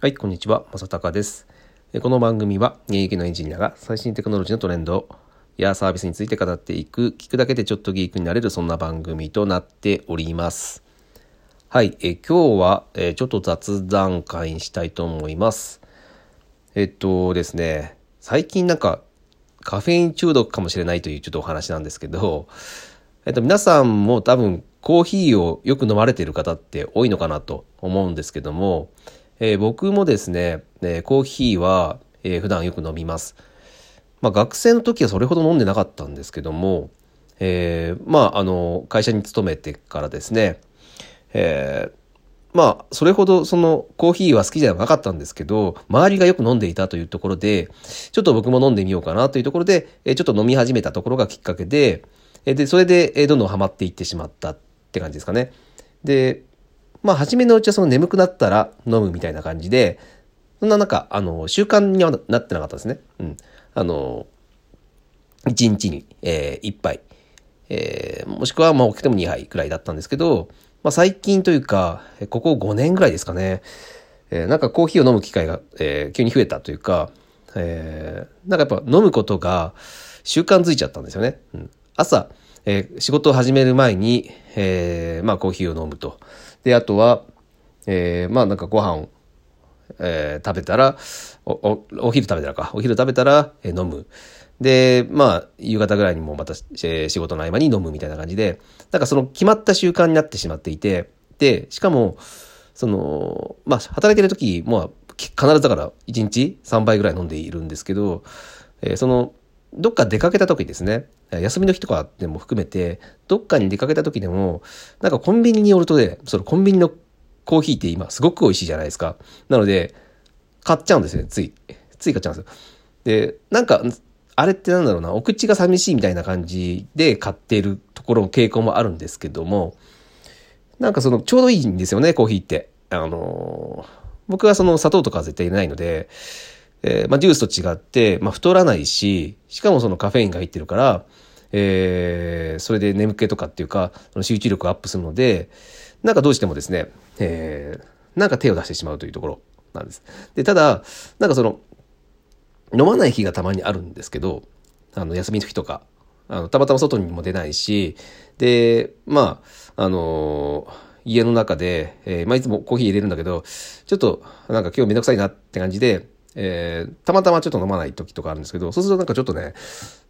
はい、こんにちは、まさたかです。この番組は現役のエンジニアが最新テクノロジーのトレンドやサービスについて語っていく、聞くだけでちょっとギークになれるそんな番組となっております。はい、え今日は、えちょっと雑談会にしたいと思います。えっとですね、最近なんかカフェイン中毒かもしれないというちょっとお話なんですけど、えっと、皆さんも多分コーヒーをよく飲まれている方って多いのかなと思うんですけども、えー僕もですね、えーコーヒーは、えー普段よく飲みます。まあ学生の時はそれほど飲んでなかったんですけども、えーまああの、会社に勤めてからですね、えーまあ、それほどそのコーヒーは好きじゃなかったんですけど、周りがよく飲んでいたというところで、ちょっと僕も飲んでみようかなというところで、えーちょっと飲み始めたところがきっかけで、えーで、それで、えーどんどんハマっていってしまったって感じですかね。で、まあ、初めのうちはその眠くなったら飲むみたいな感じで、そんななんか、あの、習慣にはなってなかったですね。うん。あの、1日に、え1杯、えーもしくはまあ起きても2杯くらいだったんですけど、まあ、最近というか、ここ5年ぐらいですかね、えーなんかコーヒーを飲む機会が、えー急に増えたというか、えーなんかやっぱ飲むことが習慣づいちゃったんですよね。うん、朝、えー仕事を始める前に、えーまあコーヒーを飲むと。で、あとは、えーまあなんかご飯をえー食べたらおお、お昼食べたらか、お昼食べたら、えー飲む。で、まあ、夕方ぐらいにもまた、えー仕事の合間に飲むみたいな感じで、なんかその決まった習慣になってしまっていて、で、しかも、その、まあ、働いてる時も、必ずだから1日3杯ぐらい飲んでいるんですけど、えーその、どっか出かけた時ですね、休みの日とかでも含めて、どっかに出かけた時でも、なんかコンビニによるとね、そのコンビニのコーヒーって今すごく美味しいじゃないですか。なので、買っちゃうんですよね、つい。つい買っちゃうんですよ。で、なんか、あれってなんだろうな、お口が寂しいみたいな感じで買っているところの、傾向もあるんですけども、なんかその、ちょうどいいんですよね、コーヒーって。あのー僕はその砂糖とかは絶対入れないので、えーまあ、ジュースと違って、まあ、太らないし、しかもそのカフェインが入ってるから、えーそれで眠気とかっていうか、その集中力がアップするので、なんかどうしてもですね、えーなんか手を出してしまうというところなんです。で、ただ、なんかその、飲まない日がたまにあるんですけど、あの、休みの日とか、あの、たまたま外にも出ないし、で、まあ、あのー家の中で、えーまあ、いつもコーヒー入れるんだけど、ちょっと、なんか今日めんどくさいなって感じで、えーたまたまちょっと飲まない時とかあるんですけど、そうするとなんかちょっとね、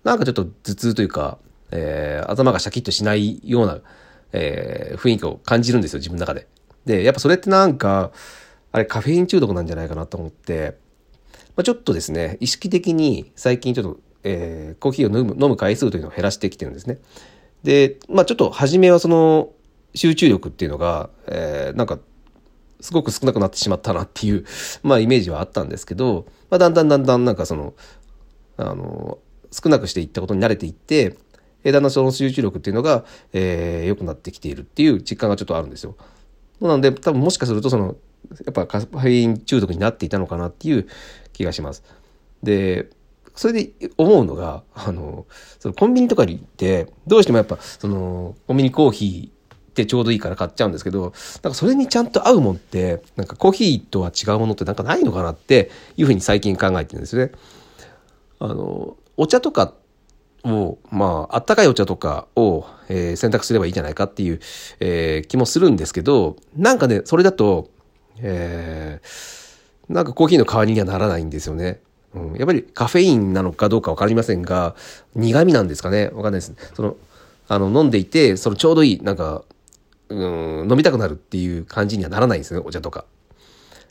なんかちょっと頭痛というか、えー頭がシャキッとしないような、えー雰囲気を感じるんですよ、自分の中で。で、やっぱそれってなんか、あれカフェイン中毒なんじゃないかなと思って、まあ、ちょっとですね、意識的に最近ちょっと、えーコーヒーを飲む飲む回数というのを減らしてきてるんですね。で、まあちょっと初めはその集中力っていうのが、えーなんかすごく少なくなってしまったなっていう、まあイメージはあったんですけど、まあだんだんだんだんなんかその、あの、少なくしていったことに慣れていって、えーだんだんその集中力っていうのが、えー良くなってきているっていう実感がちょっとあるんですよ。なので、多分もしかするとその、やっぱカフェイン中毒になっていたのかなっていう気がします。で、それで思うのが、あの、そのコンビニとかに行って、どうしてもやっぱ、その、コンビニコーヒーってちょうどいいから買っちゃうんですけど、なんかそれにちゃんと合うもんって、なんかコーヒーとは違うものってなんかないのかなっていうふうに最近考えてるんですよね。あの、お茶とかを、まあ、あったかいお茶とかを、えー選択すればいいじゃないかっていう、えー気もするんですけど、なんかね、それだと、えーなんかコーヒーの代わりにはならないんですよね。うん、やっぱりカフェインなのかどうかわかりませんが、苦味なんですかねわかんないです。その、あの、飲んでいて、そのちょうどいい、なんか、うん、飲みたくなるっていう感じにはならないんですね、お茶とか。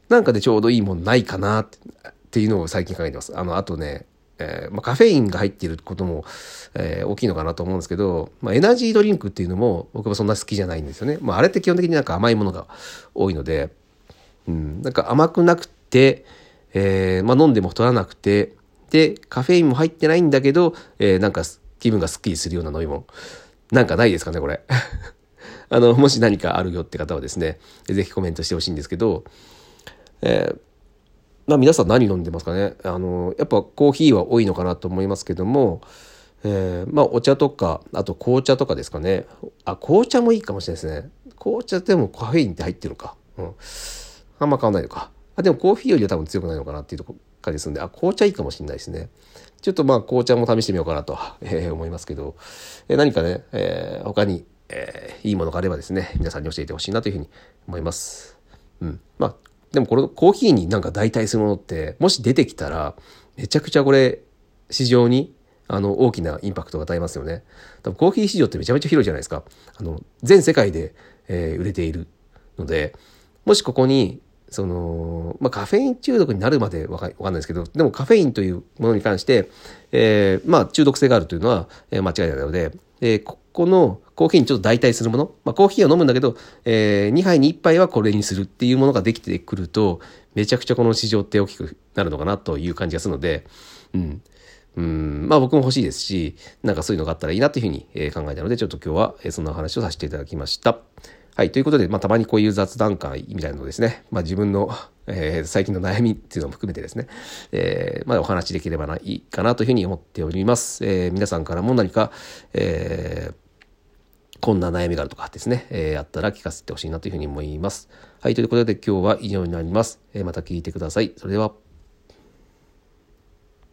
なんかでちょうどいいもんないかなっていうのを最近考えてます。あの、あとね、えーまあ、カフェインが入っていることも、えー大きいのかなと思うんですけど、まあ、エナジードリンクっていうのも僕はそんな好きじゃないんですよね。まあ、あれって基本的になんか甘いものが多いので、うん、なんか甘くなくて、えーまあ、飲んでも太らなくて、で、カフェインも入ってないんだけど、えーなんか気分がスッキリするような飲み物。なんかないですかね、これ。あの、もし何かあるよって方はですね、ぜひコメントしてほしいんですけど、えーまあ皆さん何飲んでますかね？あの、やっぱコーヒーは多いのかなと思いますけども、えーまあお茶とか、あと紅茶とかですかね？あ、紅茶もいいかもしれないですね。紅茶でもカフェインって入ってるのか。うん。あんま変わんないのか。あでもコーヒーよりは多分強くないのかなっていうとこ感じですんで、あ、紅茶いいかもしれないですね。ちょっとまあ紅茶も試してみようかなと、えー、思いますけど、えー、何かね、えー、他に、えー、いいものがあればですね、皆さんに教えてほしいなというふうに思います。うん。まあ、でもこれコーヒーになんか代替するものって、もし出てきたら、めちゃくちゃこれ、市場にあの大きなインパクトが与えますよね。多分コーヒー市場ってめちゃめちゃ広いじゃないですか。あの全世界で、えー、売れているので、もしここにその、まあ、カフェイン中毒になるまでわかわかんないですけど、でもカフェインというものに関して、えー、まあ、中毒性があるというのは、えー、間違いないので、えー、ここのコーヒーにちょっと代替するもの、まあ、コーヒーを飲むんだけど、えー、2杯に1杯はこれにするっていうものができてくると、めちゃくちゃこの市場って大きくなるのかなという感じがするので、うん。うん、まあ僕も欲しいですし、なんかそういうのがあったらいいなというふうに考えたので、ちょっと今日はそんな話をさせていただきました。はい。ということで、まあ、たまにこういう雑談会みたいなのですね、まあ、自分の、えー、最近の悩みっていうのも含めてですね、えー、まあ、お話できればないいかなというふうに思っております。えー、皆さんからも何か、えー、こんな悩みがあるとかですね、えー、あったら聞かせてほしいなというふうに思います。はい。ということで、今日は以上になります。えー、また聞いてください。それでは。